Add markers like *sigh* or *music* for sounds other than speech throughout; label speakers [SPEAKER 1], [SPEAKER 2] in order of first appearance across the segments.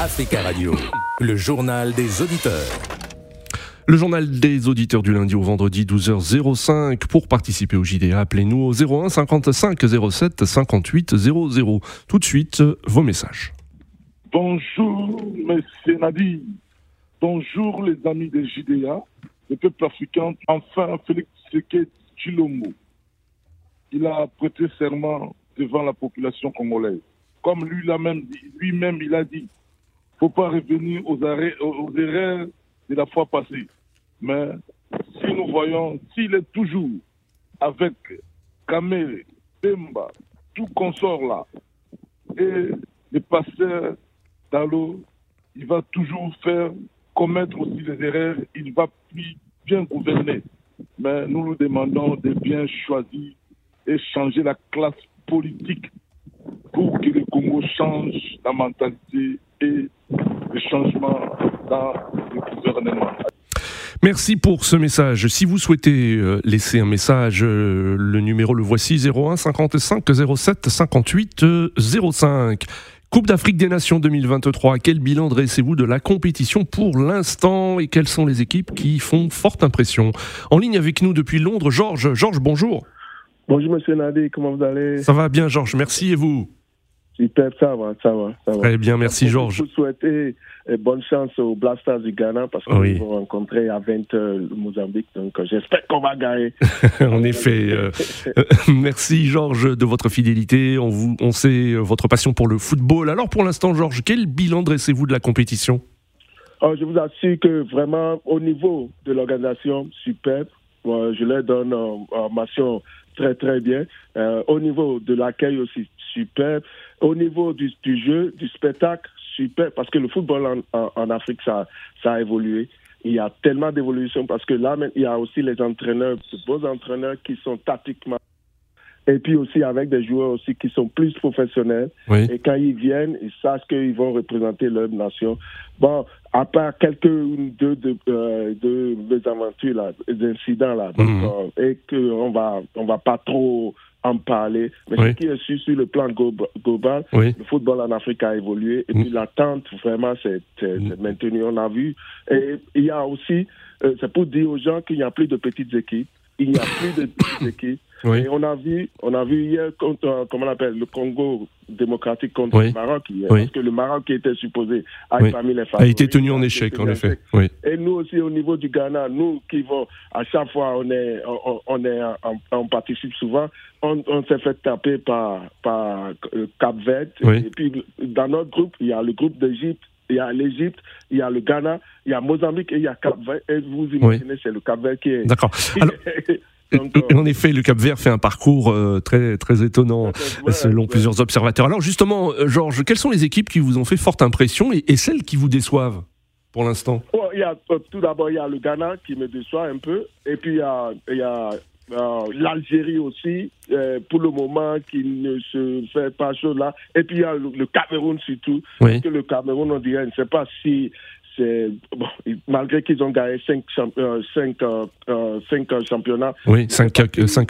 [SPEAKER 1] Africa Radio, le journal des auditeurs.
[SPEAKER 2] Le journal des auditeurs du lundi au vendredi 12h05. Pour participer au JDA, appelez-nous au 01 55 07 58 00. Tout de suite, vos messages.
[SPEAKER 3] Bonjour, monsieur Nadi. Bonjour, les amis des JDA, le peuple africain. Enfin, Félix Tshisekedi Chilomo. Il a prêté serment devant la population congolaise. Comme lui-même lui-même il a dit, faut pas revenir aux, erreurs de la fois passée. Mais si nous voyons, s'il est toujours avec Kamere, Pemba, tout consort là, et le pasteur Dalo, il va toujours faire commettre aussi des erreurs, il va plus bien gouverner. Mais nous nous demandons de bien choisir et changer la classe politique pour que le Congo change la mentalité et changement dans le gouvernement.
[SPEAKER 2] Merci pour ce message. Si vous souhaitez euh, laisser un message, euh, le numéro le voici 01 55 07 58 05. Coupe d'Afrique des Nations 2023, quel bilan dressez-vous de la compétition pour l'instant et quelles sont les équipes qui font forte impression? En ligne avec nous depuis Londres, Georges. Georges, bonjour.
[SPEAKER 4] Bonjour Monsieur Nadé, comment vous allez?
[SPEAKER 2] Ça va bien Georges, merci et vous?
[SPEAKER 4] Super, ça va, ça va, ça va.
[SPEAKER 2] Très bien, merci Georges.
[SPEAKER 4] Je vous souhaiter euh, bonne chance aux Blasters du Ghana parce qu'on oui. vont rencontrer à 20 h le Mozambique, donc euh, j'espère qu'on va gagner. *laughs*
[SPEAKER 2] en effet, euh, *laughs* merci Georges de votre fidélité. On, vous, on sait votre passion pour le football. Alors pour l'instant, Georges, quel bilan dressez-vous de la compétition?
[SPEAKER 4] Oh, Je vous assure que vraiment, au niveau de l'organisation, super. Je leur donne en mention très très bien. Euh, au niveau de l'accueil aussi, super. Au niveau du, jeu, du spectacle, super. Parce que le football en Afrique, ça, ça a évolué. Il y a tellement d'évolution parce que là, il y a aussi les entraîneurs, de beaux entraîneurs qui sont tactiquement et puis aussi avec des joueurs aussi qui sont plus professionnels.
[SPEAKER 2] Oui.
[SPEAKER 4] Et quand ils viennent, ils savent qu'ils vont représenter leur nation. Bon, à part quelques deux de, euh, de, de aventures là, d'incidents là, donc,
[SPEAKER 2] Mhm.
[SPEAKER 4] euh, et qu'on va on va pas trop en parler. Mais
[SPEAKER 2] Oui.
[SPEAKER 4] ce qui est sûr sur le plan glo- global,
[SPEAKER 2] Oui.
[SPEAKER 4] le football en Afrique a évolué et
[SPEAKER 2] Mm.
[SPEAKER 4] puis l'attente vraiment c'est c'est-
[SPEAKER 2] Mm.
[SPEAKER 4] c'est maintenu. On a vu et il y a aussi euh, c'est pour dire aux gens qu'il n'y a plus de petites équipes. Il n'y a plus de *coughs* équipes.
[SPEAKER 2] Oui.
[SPEAKER 4] Et on a vu, on a vu hier contre, euh, comment on appelle, le Congo démocratique contre
[SPEAKER 2] Oui.
[SPEAKER 4] le Maroc hier,
[SPEAKER 2] Oui.
[SPEAKER 4] parce que le Maroc qui était supposé être parmi les
[SPEAKER 2] A
[SPEAKER 4] favoris.
[SPEAKER 2] été tenu en
[SPEAKER 4] a
[SPEAKER 2] échec, en effet.
[SPEAKER 4] Et nous aussi au niveau du Ghana, nous qui vont à chaque fois on est, on, on est, on, on participe souvent, on, on s'est fait taper par par euh, Cap Vert. Et puis dans notre groupe, il y a le groupe d'Égypte. Il y a l'Égypte, il y a le Ghana, il y a Mozambique et il y a Cap Vert. Et vous imaginez, c'est le Cap Vert qui est.
[SPEAKER 2] D'accord. *laughs* Alors, *laughs*
[SPEAKER 4] Donc, euh,
[SPEAKER 2] en effet, le Cap Vert fait un parcours euh, très, très étonnant
[SPEAKER 4] Ouais,
[SPEAKER 2] selon
[SPEAKER 4] ouais.
[SPEAKER 2] plusieurs observateurs. Alors justement, euh, Georges, quelles sont les équipes qui vous ont fait forte impression et, et celles qui vous déçoivent pour l'instant?
[SPEAKER 4] Euh, tout d'abord, il y a le Ghana qui me déçoit un peu. Et puis, il y a, il y a euh, l'Algérie aussi, euh, pour le moment, qui ne se fait pas là. Et puis, il y a le, le Cameroun surtout.
[SPEAKER 2] Oui.
[SPEAKER 4] Parce que le Cameroun, on dirait, je ne sais pas si c'est. Bon, malgré qu'ils ont gagné 5 euh, cinq, euh, cinq, euh, championnats.
[SPEAKER 2] Oui, 5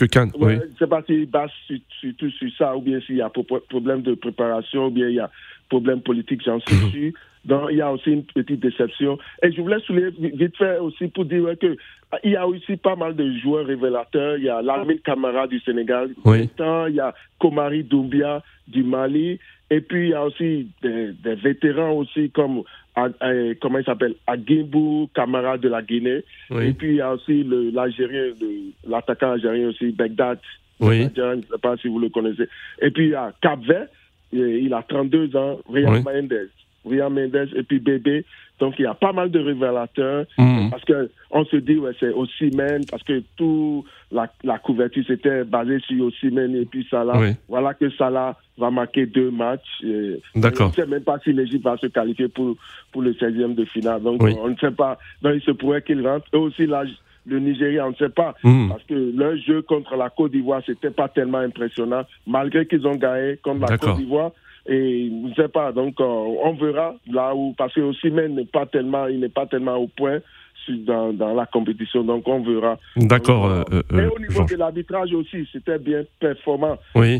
[SPEAKER 2] cannes. Oui.
[SPEAKER 4] Ouais, Je ne sais pas s'ils basent sur- surtout sur ça, ou bien s'il y a pro- problème de préparation, ou bien il y a problème politique, j'en suis
[SPEAKER 2] Mhm.
[SPEAKER 4] sûr. Donc, il y a aussi une petite déception. Et je voulais souligner vi- vite fait aussi pour dire que ah, il y a aussi pas mal de joueurs révélateurs. Il y a Lamine Camara du Sénégal,
[SPEAKER 2] Oui.
[SPEAKER 4] Il y a Komari Doumbia du Mali, et puis il y a aussi des, des vétérans aussi comme ah, euh, comment il s'appelle? Agimbu Camara de la Guinée. Et puis il y a aussi l'Algérien, l'attaquant algérien aussi, Begdad.
[SPEAKER 2] Oui.
[SPEAKER 4] Je ne sais pas si vous le connaissez. Et puis il y a Cap Vert, il a 32 ans, Rian
[SPEAKER 2] Oui.
[SPEAKER 4] Mendes. Rian Mendes et puis Bébé. Donc il y a pas mal de révélateurs.
[SPEAKER 2] Mhm.
[SPEAKER 4] Parce que on se dit, ouais, c'est Ossimène, parce que tout la, la couverture c'était basé sur Ossimène et puis Salah.
[SPEAKER 2] Oui.
[SPEAKER 4] Voilà que Salah va marquer deux matchs.
[SPEAKER 2] D'accord.
[SPEAKER 4] On ne sait même pas si l'Égypte va se qualifier pour, pour le 16e de finale. Donc
[SPEAKER 2] Oui.
[SPEAKER 4] on ne sait pas. Donc il se pourrait qu'il rentre. Et aussi là, le Nigeria, on ne sait pas.
[SPEAKER 2] Mhm.
[SPEAKER 4] Parce que leur jeu contre la Côte d'Ivoire, c'était pas tellement impressionnant, malgré qu'ils ont gagné contre la. Côte d'Ivoire. Et je ne sais pas, donc euh, on verra là où, parce que Osimhen n'est pas tellement, il n'est pas tellement au point dans, dans, la compétition. Donc on verra.
[SPEAKER 2] D'accord.
[SPEAKER 4] Euh, et au niveau de l'arbitrage aussi, c'était bien performant.
[SPEAKER 2] Oui.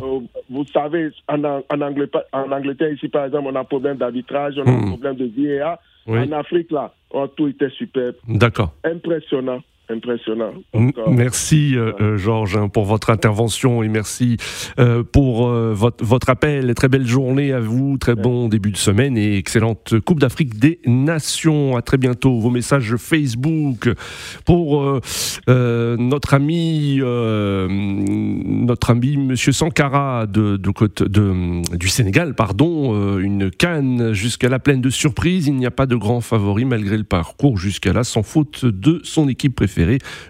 [SPEAKER 4] vous savez, en, en, Angleterre, en, Angleterre, ici par exemple, on a un problème d'arbitrage, on a un hmm. problème de VAR. En Afrique, là, oh, tout était superbe.
[SPEAKER 2] D'accord.
[SPEAKER 4] Impressionnant impressionnant.
[SPEAKER 2] Euh, merci euh, euh, Georges hein, pour votre intervention et merci pour votre, votre appel. Très belle journée à vous, très bon début de semaine et excellente Coupe d'Afrique des Nations. À très bientôt. Vos messages Facebook pour notre ami notre ami Monsieur Sankara de, de, de, du Sénégal, pardon, une canne jusqu'à la plaine de surprise. Il n'y a pas de grand favori malgré le parcours jusqu'à là, sans faute de son équipe préférée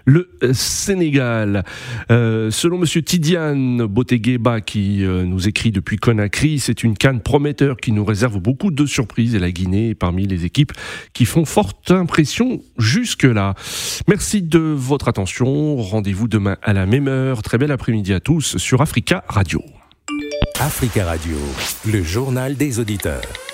[SPEAKER 2] le Sénégal. Euh, selon Monsieur Tidiane Botegueba, qui euh, nous écrit depuis Conakry, c'est une canne prometteur qui nous réserve beaucoup de surprises et la Guinée est parmi les équipes qui font forte impression jusque-là. Merci de votre attention. Rendez-vous demain à la même heure. Très bel après-midi à tous sur Africa Radio.
[SPEAKER 1] Africa Radio, le journal des auditeurs.